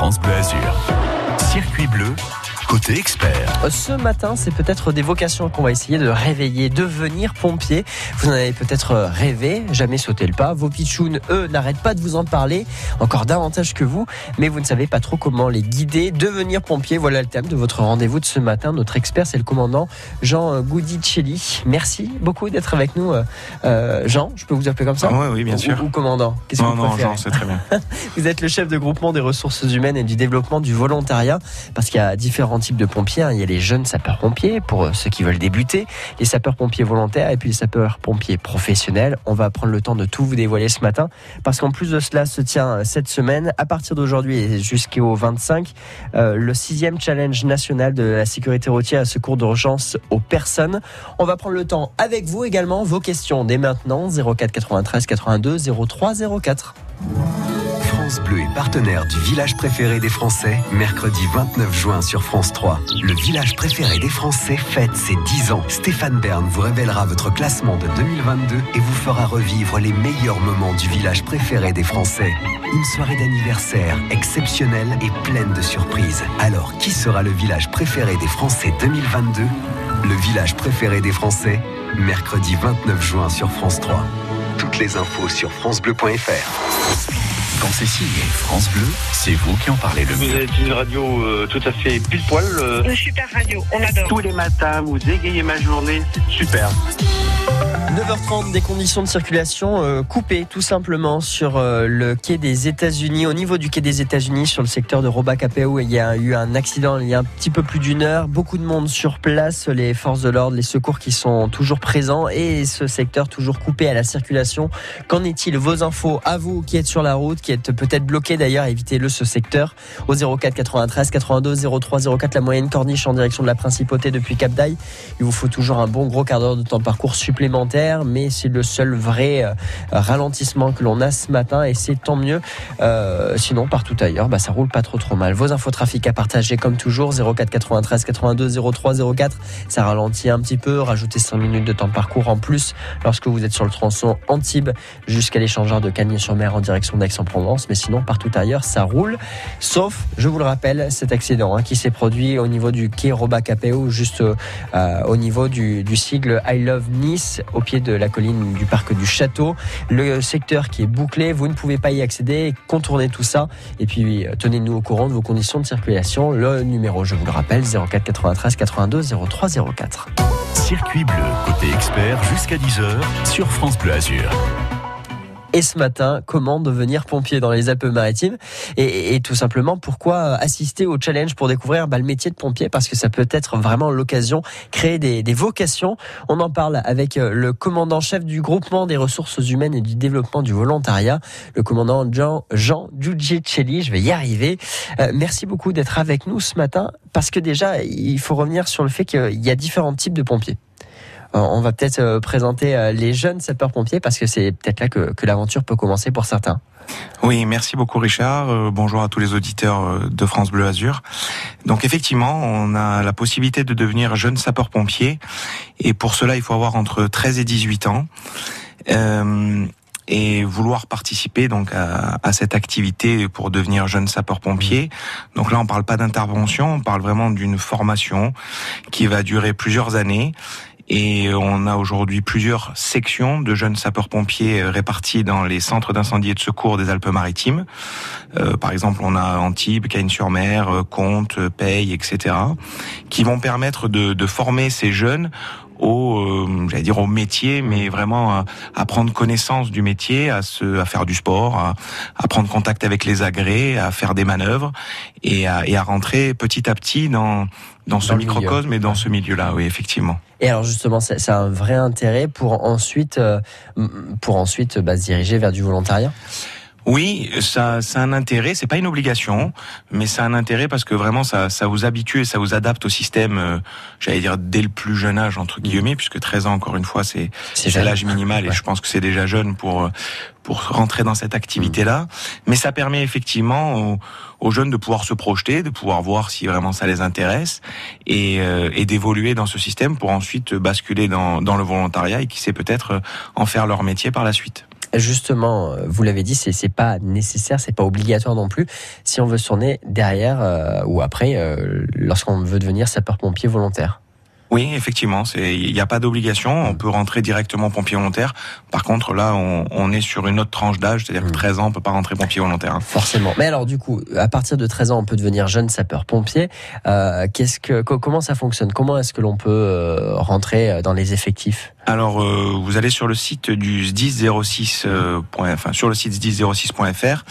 France Bleu. Circuit bleu côté expert. Ce matin, c'est peut-être des vocations qu'on va essayer de réveiller, devenir pompier. Vous en avez peut-être rêvé, jamais sauté le pas. Vos pitchouns, eux, n'arrêtent pas de vous en parler, encore davantage que vous, mais vous ne savez pas trop comment les guider. Devenir pompier, voilà le thème de votre rendez-vous de ce matin. Notre expert, c'est le commandant Jean Goudicelli. Merci beaucoup d'être avec nous, euh, Jean. Je peux vous appeler comme ça Oui, oui, bien sûr. Ou, commandant Qu'est-ce que vous non, Jean, c'est très bien. vous êtes le chef de groupement des ressources humaines et du développement du volontariat, parce qu'il y a différents types de pompiers. Hein. Il y a les jeunes sapeurs-pompiers pour euh, ceux qui veulent débuter, les sapeurs-pompiers volontaires et puis les sapeurs-pompiers professionnels. On va prendre le temps de tout vous dévoiler ce matin parce qu'en plus de cela se tient euh, cette semaine, à partir d'aujourd'hui jusqu'au 25, euh, le sixième challenge national de la sécurité routière à secours d'urgence aux personnes. On va prendre le temps avec vous également, vos questions dès maintenant, 04 93 82 03 04. France Bleu est partenaire du village préféré des Français, mercredi 29 juin sur France 3. Le village préféré des Français fête ses 10 ans. Stéphane Bern vous révélera votre classement de 2022 et vous fera revivre les meilleurs moments du village préféré des Français. Une soirée d'anniversaire exceptionnelle et pleine de surprises. Alors, qui sera le village préféré des Français 2022 Le village préféré des Français, mercredi 29 juin sur France 3. Toutes les infos sur francebleu.fr. Quand c'est signé France Bleu, c'est vous qui en parlez le mieux. Vous êtes une radio euh, tout à fait pile poil. Euh. Une super radio, on adore. Tous les matins, vous égayez ma journée, c'est super. 9h30, des conditions de circulation euh, coupées tout simplement sur euh, le quai des États-Unis. Au niveau du quai des États-Unis, sur le secteur de Robacapéo, il y a eu un accident il y a un petit peu plus d'une heure. Beaucoup de monde sur place, les forces de l'ordre, les secours qui sont toujours présents et ce secteur toujours coupé à la circulation. Qu'en est-il? Vos infos à vous qui êtes sur la route, qui êtes peut-être bloqué d'ailleurs, évitez-le ce secteur au 04 93 82 03 04 la moyenne corniche en direction de la principauté depuis Cap d'Aille. Il vous faut toujours un bon gros quart d'heure de temps de parcours supplémentaire mais c'est le seul vrai euh, ralentissement que l'on a ce matin et c'est tant mieux. Euh, sinon, partout ailleurs, bah, ça roule pas trop trop mal. Vos infos trafic à partager comme toujours 04 93 82 03 04. Ça ralentit un petit peu. Rajoutez 5 minutes de temps de parcours en plus lorsque vous êtes sur le tronçon Antibes jusqu'à l'échangeur de Cagnes-sur-Mer en direction d'Aix-en-Provence. Mais sinon, partout ailleurs, ça roule. Sauf, je vous le rappelle, cet accident hein, qui s'est produit au niveau du quai Robacapéo, juste euh, au niveau du, du sigle I Love Nice, au pied de la colline du parc du château. Le secteur qui est bouclé, vous ne pouvez pas y accéder, contournez tout ça. Et puis tenez-nous au courant de vos conditions de circulation. Le numéro, je vous le rappelle, 04 93 82 03 04. Circuit bleu, côté expert, jusqu'à 10h sur France Bleu Azur et ce matin, comment devenir pompier dans les Alpes-Maritimes et, tout simplement pourquoi assister au challenge pour découvrir bah, le métier de pompier? Parce que ça peut être vraiment l'occasion créer des, vocations. On en parle avec euh, le commandant chef du groupement des ressources humaines et du développement du volontariat, le commandant Jean Jean Giugicelli. Je vais y arriver. Euh, merci beaucoup d'être avec nous ce matin parce que déjà il faut revenir sur le fait qu'il y a différents types de pompiers. Euh, on va peut-être euh, présenter euh, les jeunes sapeurs-pompiers parce que c'est peut-être là que, l'aventure peut commencer pour certains. Oui, merci beaucoup Richard. bonjour à tous les auditeurs de France Bleu Azur. Donc effectivement, on a la possibilité de devenir jeune sapeur-pompier et pour cela, il faut avoir entre 13 et 18 ans. et vouloir participer donc à, à, cette activité pour devenir jeune sapeur-pompier. Donc là, on parle pas d'intervention, on parle vraiment d'une formation qui va durer plusieurs années et on a aujourd'hui plusieurs sections de jeunes sapeurs-pompiers euh, répartis dans les centres d'incendie et de secours des Alpes-Maritimes. Euh, par exemple, on a Antibes, Cagnes-sur-Mer, euh, Comte, Paye, etc., qui vont permettre de, de former ces jeunes au, euh, j'allais dire au métier, mais vraiment à, prendre connaissance du métier, à se, à faire du sport, à, à, prendre contact avec les agrès, à faire des manœuvres et à, et à rentrer petit à petit dans dans ce microcosme et dans ce milieu-là, oui, effectivement. Et alors justement, c'est un vrai intérêt pour ensuite, euh, pour ensuite bah, se diriger vers du volontariat? Oui, ça, ça a un intérêt. C'est pas une obligation, mais ça a un intérêt parce que vraiment, ça, ça vous habitue et ça vous adapte au système. Euh, j'allais dire dès le plus jeune âge entre guillemets, puisque 13 ans, encore une fois, c'est c'est l'âge minimal et je pense que c'est déjà jeune pour euh, pour rentrer dans cette activité-là. Mais ça permet effectivement aux, aux, jeunes de pouvoir se projeter, de pouvoir voir si vraiment ça les intéresse et, euh, et d'évoluer dans ce système pour ensuite basculer dans, dans le volontariat et qui sait peut-être en faire leur métier par la suite. Justement, vous l'avez dit, c'est pas nécessaire, c'est pas obligatoire non plus. Si on veut se tourner derrière euh, ou après, euh, lorsqu'on veut devenir sapeur-pompier volontaire. Oui, effectivement, c'est il n'y a pas d'obligation. On peut rentrer directement pompier volontaire. Par contre, là, on, on est sur une autre tranche d'âge, c'est-à-dire que Mm. 13 ans, on peut pas rentrer pompier volontaire. hein. Forcément. Mais alors du coup, à partir de 13 ans, on peut devenir jeune sapeur-pompier. Euh, qu'est-ce que co- comment ça fonctionne? Comment est-ce que l'on peut rentrer dans les effectifs? Alors, euh, vous allez sur le site du SDIS06, euh, enfin sur le site SDIS06.fr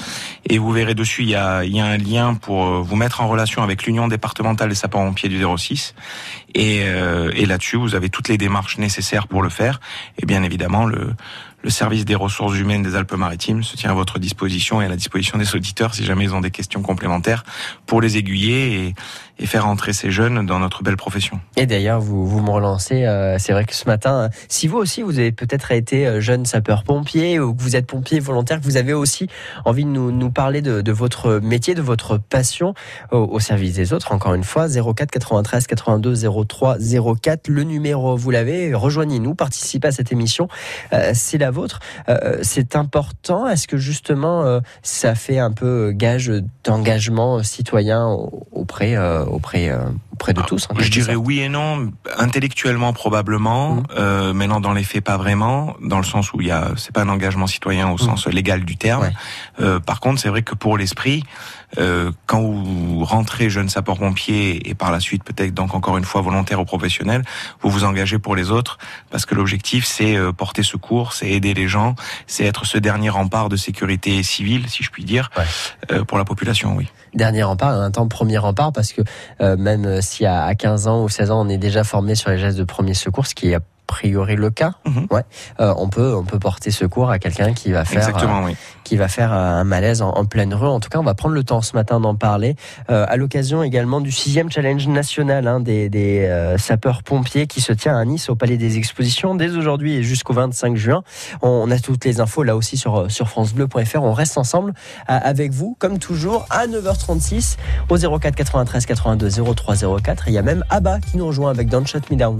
et vous verrez dessus il y a, y a un lien pour euh, vous mettre en relation avec l'Union départementale des sapeurs-pompiers du 06 et, euh, et là-dessus vous avez toutes les démarches nécessaires pour le faire et bien évidemment le le service des ressources humaines des Alpes-Maritimes se tient à votre disposition et à la disposition des auditeurs si jamais ils ont des questions complémentaires pour les aiguiller et, et faire entrer ces jeunes dans notre belle profession. Et d'ailleurs, vous, vous me relancez. euh, c'est vrai que ce matin, euh, si vous aussi, vous avez peut-être été euh, jeune sapeur-pompier ou que vous êtes pompier volontaire, que vous avez aussi envie de nous, parler de, votre métier, de votre passion au, service des autres. Encore une fois, 04 93 82 03 04. Le numéro, vous l'avez. Rejoignez-nous, participez à cette émission. Euh, c'est la vôtre. C'est important. Est-ce que justement, ça fait un peu gage d'engagement citoyen auprès, auprès, de tous en Je dirais oui et non. Intellectuellement probablement, Mhm. euh, maintenant dans les faits pas vraiment, dans le sens où il y a, c'est pas un engagement citoyen au sens légal du terme. Ouais. Euh, par contre, c'est vrai que pour l'esprit, euh, quand vous rentrez jeune sapeur-pompier et par la suite peut-être donc encore une fois volontaire ou professionnel, vous vous engagez pour les autres parce que l'objectif c'est euh, porter secours, c'est aider les gens, c'est être ce dernier rempart de sécurité civile, si je puis dire, Ouais. pour la population, oui. Dernier rempart, un temps premier rempart, parce que même si à, à 15 ans ou 16 ans, on est déjà formé sur les gestes de premier secours, ce qui est priori le cas, Mhm. ouais, euh, on peut on peut porter secours à quelqu'un qui va faire oui. euh, qui va faire euh, un malaise en, en pleine rue. En tout cas, on va prendre le temps ce matin d'en parler euh, à l'occasion également du sixième challenge national hein, des, des euh, sapeurs-pompiers qui se tient à Nice au Palais des Expositions dès aujourd'hui et jusqu'au 25 juin. On, on a toutes les infos là aussi sur sur francebleu.fr. On reste ensemble avec vous comme toujours à 9h36 au 04 93 82 03 04. Il y a même Abba qui nous rejoint avec Don't Shut Me Down.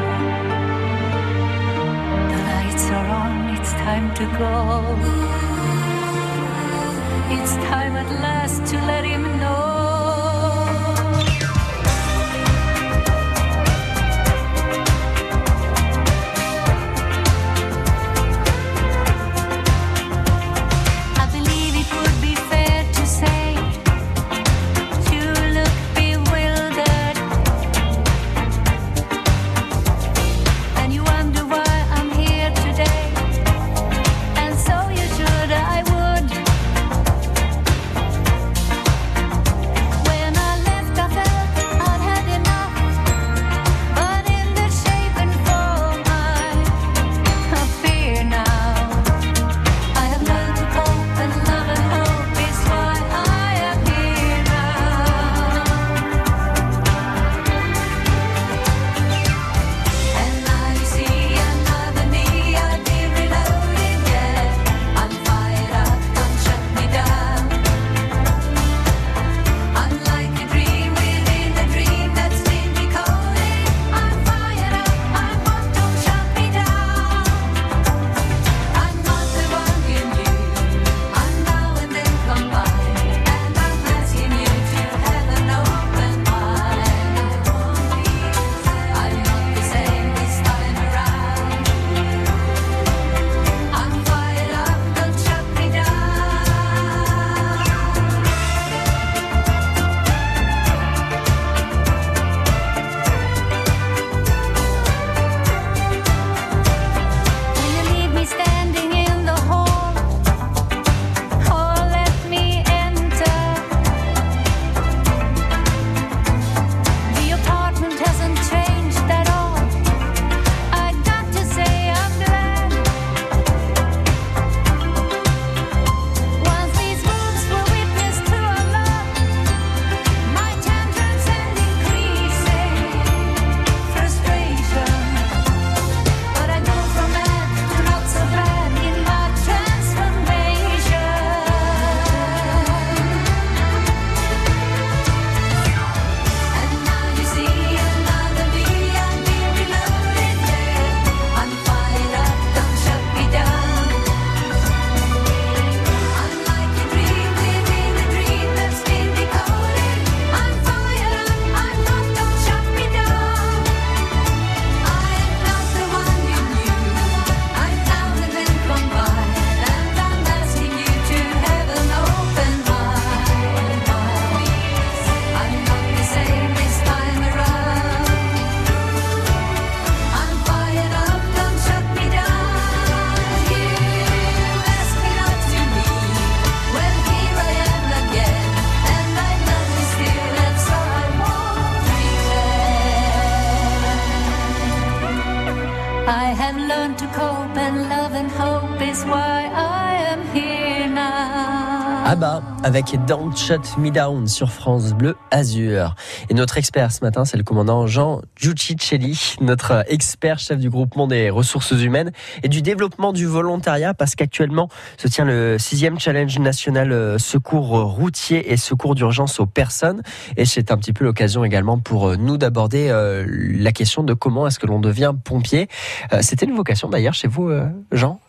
Lights are on, it's time to go. It's time at last to let him know. Ah bah, avec Don't Shut Me Down sur France Bleu Azur. Et notre expert ce matin, c'est le commandant Jean Giuccicelli, notre expert chef du groupement des ressources humaines et du développement du volontariat, parce qu'actuellement se tient le sixième challenge national euh, secours routier et secours d'urgence aux personnes. Et c'est un petit peu l'occasion également pour euh, nous d'aborder euh, la question de comment est-ce que l'on devient pompier. C'était une vocation d'ailleurs chez vous, Jean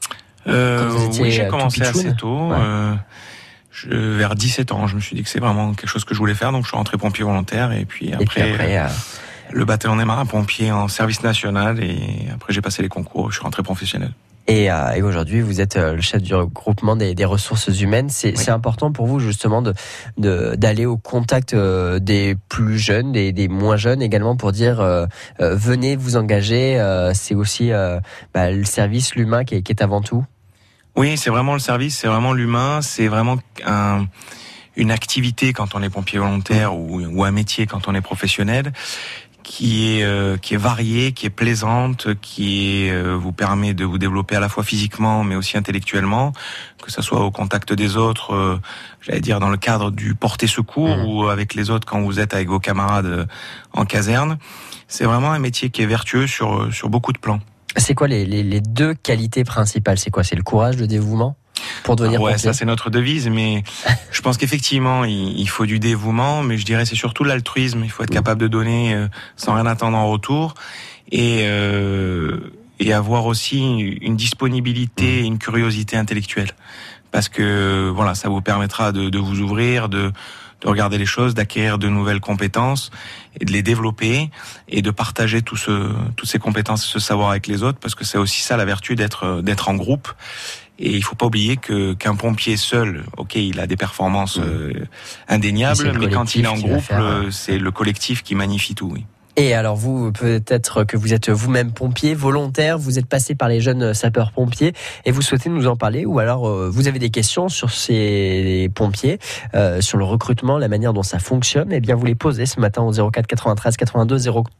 Euh, Quand vous étiez, oui, j'ai commencé assez tôt. Ouais. euh, je- vers 17 ans, je me suis dit que c'est vraiment quelque chose que je voulais faire, donc je suis rentré pompier volontaire et puis après, Et puis après, euh, le bataillon des marins pompiers en service national et après j'ai passé les concours, je suis rentré professionnel. Et, euh, et aujourd'hui, vous êtes euh, le chef du regroupement des, des ressources humaines. C'est Oui. important pour vous justement de de- d'aller au contact euh, des plus jeunes, des, des moins jeunes également pour dire euh, euh, venez vous engager. euh, c'est aussi euh, bah, le service, l'humain qui est avant tout. Oui, c'est vraiment le service, c'est vraiment l'humain, c'est vraiment un, une activité quand on est pompier volontaire ou, ou un métier quand on est professionnel qui est euh, qui est variée, qui est plaisante, qui est, euh, vous permet de vous développer à la fois physiquement mais aussi intellectuellement, que ça soit au contact des autres, euh, j'allais dire dans le cadre du porter secours Mhm. ou avec les autres quand vous êtes avec vos camarades euh, en caserne. C'est vraiment un métier qui est vertueux sur sur beaucoup de plans. C'est quoi les, les, les deux qualités principales? C'est quoi? C'est le courage, le dévouement? Pour devenir ouais, pompier? ça c'est notre devise, mais je pense qu'effectivement il, il faut du dévouement, mais je dirais c'est surtout l'altruisme. Il faut être capable de donner euh, sans rien attendre en retour et euh, et avoir aussi une disponibilité, et une curiosité intellectuelle, parce que voilà, ça vous permettra de, de vous ouvrir, de de regarder les choses, d'acquérir de nouvelles compétences et de les développer et de partager tout ce, toutes ces compétences, ce savoir avec les autres, parce que c'est aussi ça la vertu d'être d'être en groupe. Et il faut pas oublier que qu'un pompier seul, ok, il a des performances euh, Mais indéniables, c'est le mais quand il est en groupe, faire, le- c'est le collectif qui magnifie tout. Oui. Et alors vous, peut-être que vous êtes vous-même pompier, volontaire, vous êtes passé par les jeunes sapeurs-pompiers et vous souhaitez nous en parler ou alors euh, vous avez des questions sur ces pompiers, euh, sur le recrutement, la manière dont ça fonctionne, et bien vous les posez ce matin au 04 93 82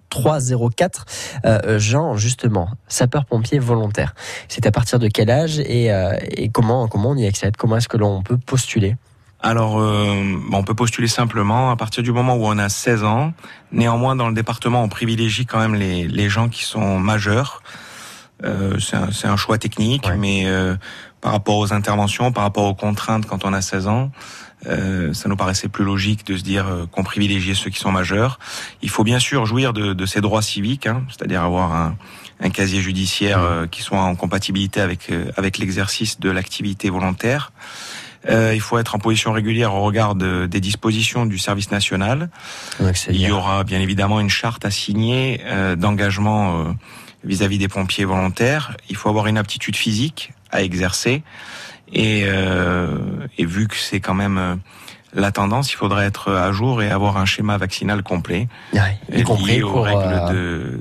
03 04. Euh, Jean, justement, sapeur-pompier volontaire, c'est à partir de quel âge et, euh, et comment, comment on y accède? Comment est-ce que l'on peut postuler? Alors, euh, on peut postuler simplement à partir du moment où on a 16 ans. Néanmoins, dans le département, on privilégie quand même les, les gens qui sont majeurs. Euh, c'est un, un choix technique, Ouais. mais euh, par rapport aux interventions, par rapport aux contraintes quand on a 16 ans, euh, ça nous paraissait plus logique de se dire euh, qu'on privilégiait ceux qui sont majeurs. Il faut bien sûr jouir de, de ses droits civiques, hein, c'est-à-dire avoir un, un casier judiciaire euh, qui soit en compatibilité avec, euh, avec l'exercice de l'activité volontaire. Euh, il faut être en position régulière au regard de- des dispositions du service national. Il y aura bien évidemment une charte à signer euh, d'engagement euh, vis-à-vis des pompiers volontaires. Il faut avoir une aptitude physique à exercer. Et, euh, et vu que c'est quand même la tendance, il faudrait être à jour et avoir un schéma vaccinal complet, Ouais, y compris lié aux règles euh,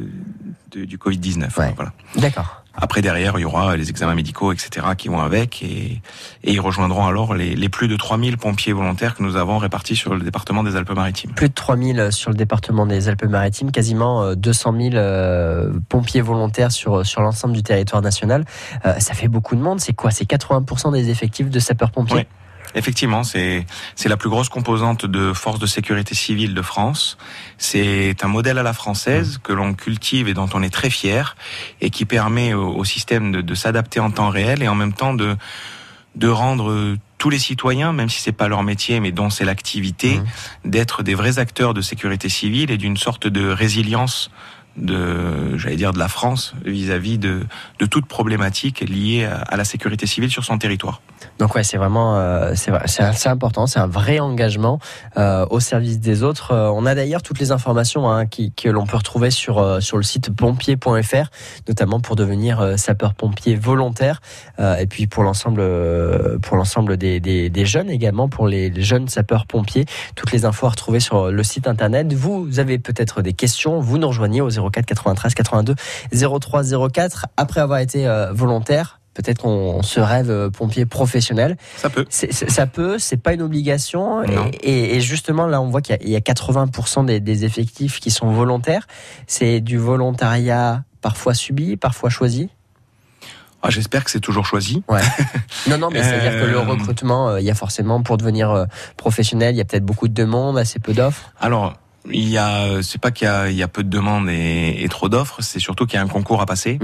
de, de- du Covid-19. Ouais. Voilà. D'accord. Après, derrière, il y aura les examens médicaux, etc., qui vont avec, et, et ils rejoindront alors les, les plus de 3000 pompiers volontaires que nous avons répartis sur le département des Alpes-Maritimes. Plus de 3000 sur le département des Alpes-Maritimes, quasiment euh, 200 000 euh, pompiers volontaires sur, sur l'ensemble du territoire national. Euh, ça fait beaucoup de monde. C'est quoi? C'est 80% des effectifs de sapeurs-pompiers? Oui. Effectivement, c'est c'est la plus grosse composante de force de sécurité civile de France. C'est un modèle à la française que l'on cultive et dont on est très fier et qui permet au, au système de, de s'adapter en temps réel et en même temps de de rendre euh, tous les citoyens, même si c'est pas leur métier, mais dont c'est l'activité, Mhm. d'être des vrais acteurs de sécurité civile et d'une sorte de résilience de, j'allais dire, de la France vis-à-vis de, de toute problématique liée à, la sécurité civile sur son territoire. Donc ouais, c'est vraiment euh, c'est important, c'est un vrai engagement euh, au service des autres. Euh, on a d'ailleurs toutes les informations hein, qui, que l'on peut retrouver sur euh, sur le site pompier.fr, notamment pour devenir sapeur-pompier volontaire et puis pour l'ensemble pour l'ensemble des, des, jeunes également pour les, les jeunes sapeurs-pompiers. Toutes les infos à retrouver sur le site internet. Vous avez peut-être des questions, vous nous rejoignez au 04 93 82 03 04 après avoir été euh, volontaire. Peut-être qu'on se rêve euh, pompier professionnel. Ça peut. Ça peut, c'est pas une obligation. Et, justement, là, on voit qu'il y a- il y, a 80% des, des effectifs qui sont volontaires. C'est du volontariat parfois subi, parfois choisi? Ah, J'espère que c'est toujours choisi. Ouais. Non, non, mais c'est-à-dire que le Euh, recrutement, euh, il y a forcément, pour devenir euh, professionnel, il y a peut-être beaucoup de demandes, assez peu d'offres. Alors, il y a, c'est pas qu'il y a, peu de demandes et, et trop d'offres, c'est surtout qu'il y a un concours à passer.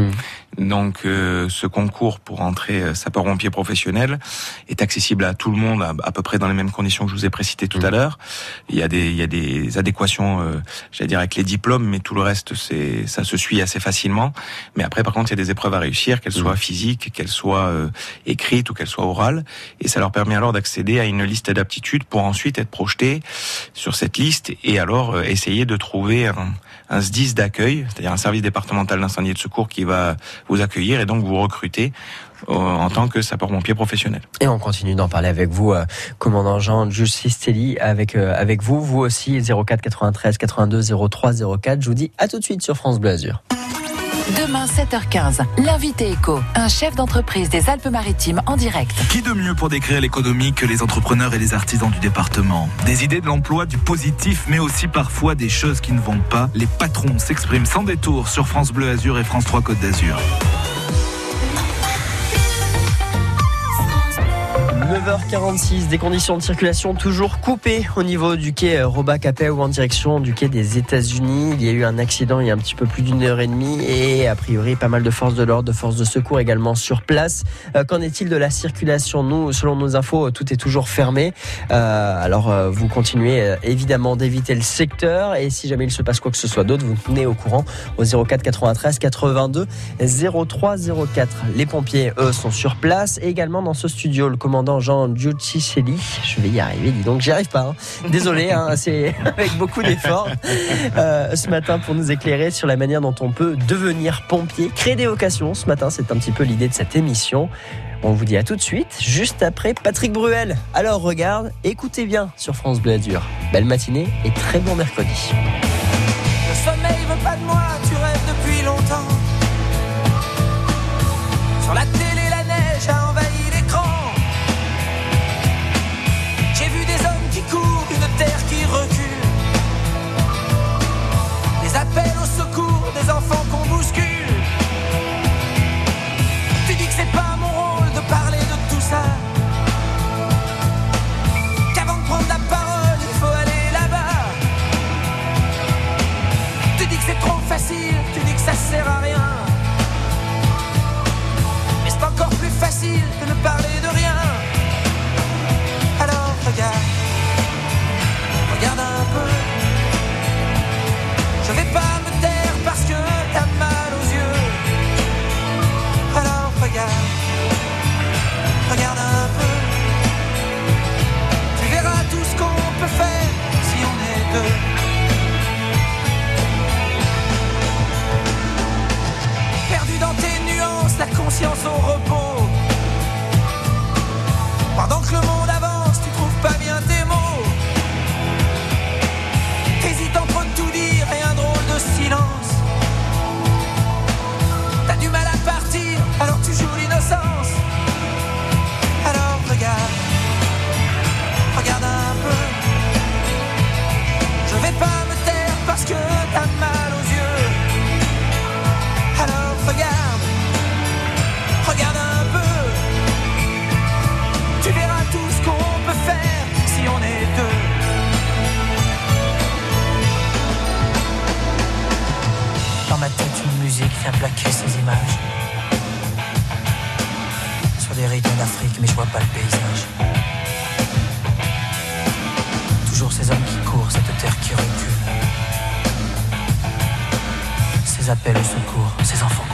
Donc, euh, ce concours pour entrer euh, sapeur-pompier professionnel est accessible à tout le monde à, à peu près dans les mêmes conditions que je vous ai précitées tout à l'heure. Il y a des, il y a des adéquations, euh, j'allais dire avec les diplômes, mais tout le reste, c'est, ça se suit assez facilement. Mais après, par contre, il y a des épreuves à réussir, qu'elles soient physiques, qu'elles soient euh, écrites ou qu'elles soient orales, et ça leur permet alors d'accéder à une liste d'aptitudes pour ensuite être projetés sur cette liste et alors euh, essayer de trouver un, un SDIS d'accueil, c'est-à-dire un service départemental d'incendie et de secours qui va vous accueillir et donc vous recruter euh, en tant que sapeur-pompier professionnel. Et on continue d'en parler avec vous, euh, commandant Jean Justistelli, avec euh, avec vous, vous aussi 04 93 82 03 04. Je vous dis à tout de suite sur France Bleu Azur. Demain 7h15, l'invité éco, un chef d'entreprise des Alpes-Maritimes en direct. Qui de mieux pour décrire l'économie que les entrepreneurs et les artisans du département? Des idées de l'emploi, du positif, mais aussi parfois des choses qui ne vont pas. Les patrons s'expriment sans détour sur France Bleu Azur et France 3 Côte d'Azur. 9h46, des conditions de circulation toujours coupées au niveau du quai euh, Roba-Capet ou en direction du quai des États-Unis. Il y a eu un accident il y a un petit peu plus d'une heure et demie et a priori pas mal de forces de l'ordre, de forces de secours également sur place. Euh, Qu'en est-il de la circulation? Nous, selon nos infos, tout est toujours fermé. Euh, alors euh, vous continuez euh, évidemment d'éviter le secteur et si jamais il se passe quoi que ce soit d'autre, vous tenez au courant au 04 93 82 03 04. Les pompiers, eux, sont sur place et également dans ce studio, le commandant Jean Giuccicelli. Je vais y arriver, dis donc, j'y arrive pas. hein. Désolé, hein, c'est avec beaucoup d'efforts euh, ce matin pour nous éclairer sur la manière dont on peut devenir pompier, créer des vocations. Ce matin, c'est un petit peu l'idée de cette émission. On vous dit à tout de suite, juste après Patrick Bruel. Alors regarde, écoutez bien sur France Bleu Azur. Belle matinée et très bon mercredi. Le sommeil veut pas de moi, tu rêves depuis longtemps. Sur la télé, nuances, la appels au secours, ces enfants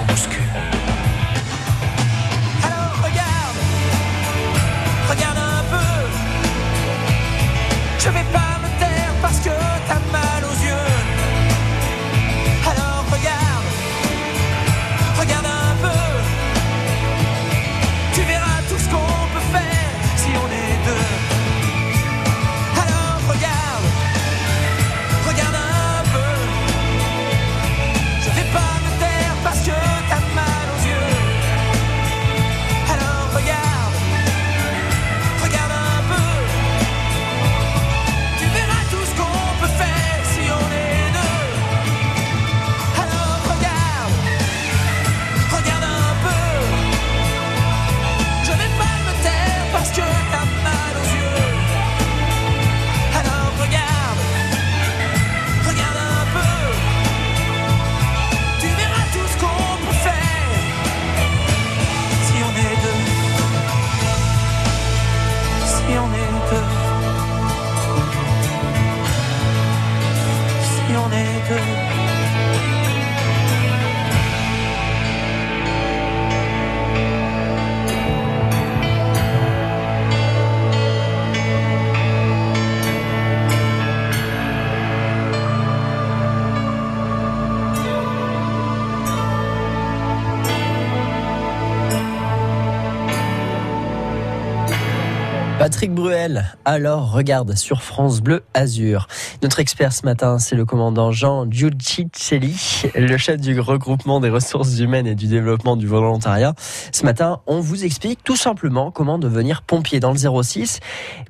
Patrick Bruel, alors regarde sur France Bleu Azur. Notre expert ce matin, c'est le commandant Jean Giudicelli, le chef du regroupement des ressources humaines et du développement du volontariat. Ce matin, on vous explique tout simplement comment devenir pompier dans le 06,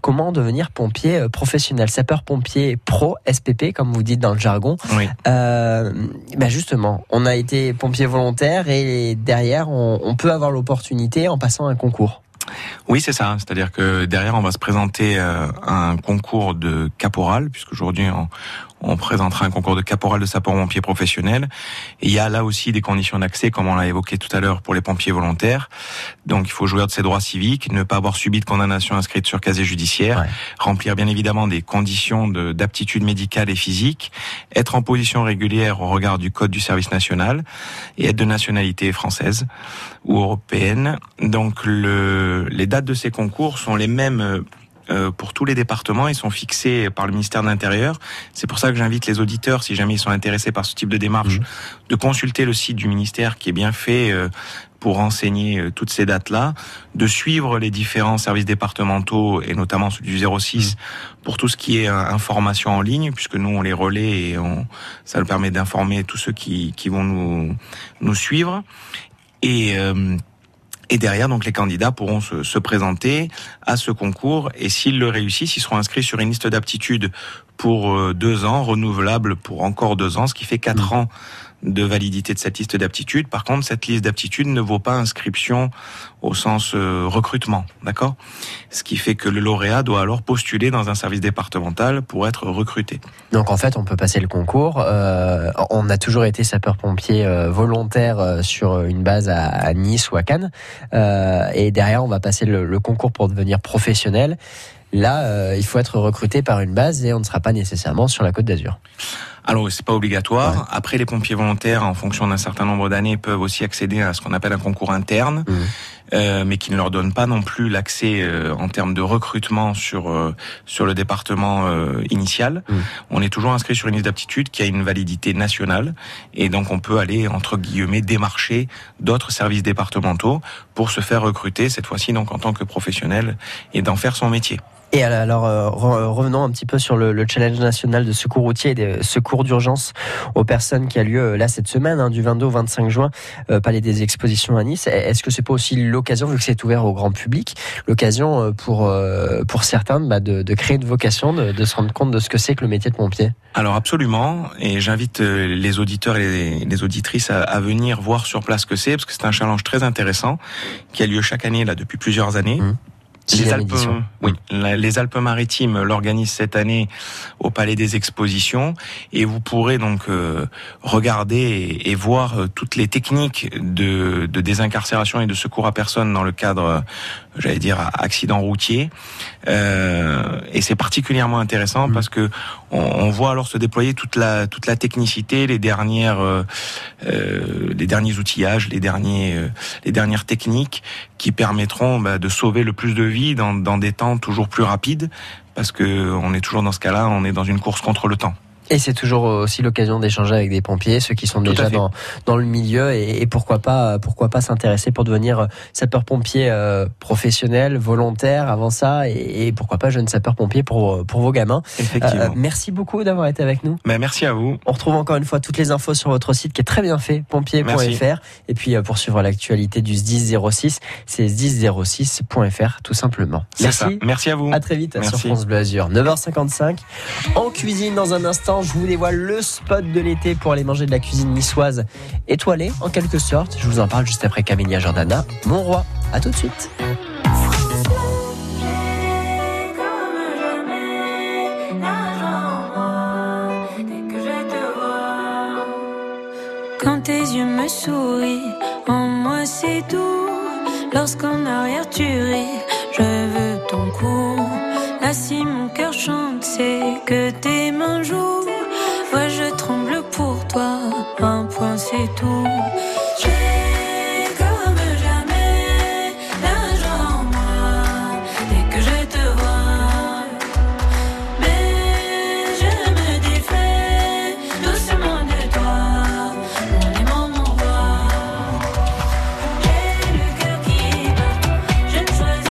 comment devenir pompier euh, professionnel, sapeur-pompier pro, SPP, comme vous dites dans le jargon. Oui. Euh, ben justement, on a été pompier volontaire et derrière, on, on peut avoir l'opportunité en passant un concours. Oui, c'est ça. C'est-à-dire que derrière, on va se présenter euh, un concours de caporal, puisqu'aujourd'hui, on, on présentera un concours de caporal de sapeurs-pompiers professionnels. Et il y a là aussi des conditions d'accès, comme on l'a évoqué tout à l'heure pour les pompiers volontaires. Donc, il faut jouir de ses droits civiques, ne pas avoir subi de condamnation inscrite sur casier judiciaire, Ouais. remplir bien évidemment des conditions de- d'aptitude médicale et physique, être en position régulière au regard du code du service national et être de nationalité française ou européenne. Donc, le, les dates de ces concours sont les mêmes. Euh, pour tous les départements, ils sont fixés par le ministère de l'Intérieur. C'est pour ça que j'invite les auditeurs, si jamais ils sont intéressés par ce type de démarche, de consulter le site du ministère qui est bien fait euh, pour renseigner euh, toutes ces dates-là, de suivre les différents services départementaux et notamment celui du 06 pour tout ce qui est information en ligne, puisque nous on les relaie et on, ça nous permet d'informer tous ceux qui, qui vont nous, nous suivre. Et euh, et derrière, donc, les candidats pourront se, se présenter à ce concours. Et s'ils le réussissent, ils seront inscrits sur une liste d'aptitudes pour euh, deux ans, renouvelable pour encore deux ans, ce qui fait quatre ans de validité de cette liste d'aptitudes. Par contre, cette liste d'aptitudes ne vaut pas inscription au sens euh, recrutement, d'accord? Ce qui fait que le lauréat doit alors postuler dans un service départemental pour être recruté. Donc en fait, on peut passer le concours. Euh, on a toujours été sapeur-pompier euh, volontaire sur une base à, à Nice ou à Cannes. Et derrière, on va passer le, le concours pour devenir professionnel. Là, euh, il faut être recruté par une base et on ne sera pas nécessairement sur la Côte d'Azur. Alors, c'est pas obligatoire. Ouais. Après, les pompiers volontaires, en fonction d'un certain nombre d'années, peuvent aussi accéder à ce qu'on appelle un concours interne, Mhm. euh, mais qui ne leur donne pas non plus l'accès euh, en termes de recrutement sur euh, sur le département euh, initial. Mhm. On est toujours inscrit sur une liste d'aptitude qui a une validité nationale, et donc on peut aller entre guillemets démarcher d'autres services départementaux pour se faire recruter cette fois-ci donc en tant que professionnel et d'en faire son métier. Et alors, euh, re- revenons un petit peu sur le, le challenge national de secours routier et de secours d'urgence aux personnes qui a lieu euh, là cette semaine, hein, du 22 au 25 juin, euh, Palais des Expositions à Nice. Est-ce que c'est pas aussi l'occasion, vu que c'est ouvert au grand public, l'occasion euh, pour euh, pour certains bah, de, de créer une vocation, de, de se rendre compte de ce que c'est que le métier de pompier? Alors absolument, et j'invite euh, les auditeurs et les, les auditrices à, à venir voir sur place ce que c'est, parce que c'est un challenge très intéressant qui a lieu chaque année là depuis plusieurs années. Mmh. Les Alpes, oui, les Alpes-Maritimes l'organisent cette année au Palais des Expositions. Et vous pourrez donc euh, regarder et, et voir euh, toutes les techniques de, de désincarcération et de secours à personne dans le cadre, j'allais dire, accident routier. Euh, et c'est particulièrement intéressant Mm. parce que on, on voit alors se déployer toute la toute la technicité, les dernières euh, euh, les derniers outillages, les derniers euh, les dernières techniques qui permettront bah, de sauver le plus de vies dans, dans des temps toujours plus rapides parce que on est toujours dans ce cas-là, on est dans une course contre le temps. Et c'est toujours aussi l'occasion d'échanger avec des pompiers, ceux qui sont Tout déjà dans, dans le milieu et, et pourquoi pas pourquoi pas s'intéresser pour devenir sapeur-pompier euh, professionnel, volontaire avant ça et, et pourquoi pas jeune sapeur-pompier pour pour vos gamins. Effectivement. Euh, merci beaucoup d'avoir été avec nous. Merci à vous. On retrouve encore une fois toutes les infos sur votre site qui est très bien fait, pompier.fr. Et puis euh, pour suivre l'actualité du SDIS 06, c'est sdis06.fr tout simplement. Ça. Merci. Merci à vous. À très vite sur. France Bleu Azur. 9h55. En cuisine, dans un instant, je vous dévoile le spot de l'été pour aller manger de la cuisine niçoise étoilée, en quelque sorte. Je vous en parle juste après Camélia Jordana, mon roi. À tout de suite. Quand tes yeux me sourient, en moi c'est doux. Lorsqu'en arrière tu ris, je veux ton. Ah si mon cœur chante, c'est que tes mains jouent. Ouais, je tremble pour toi, un point c'est tout.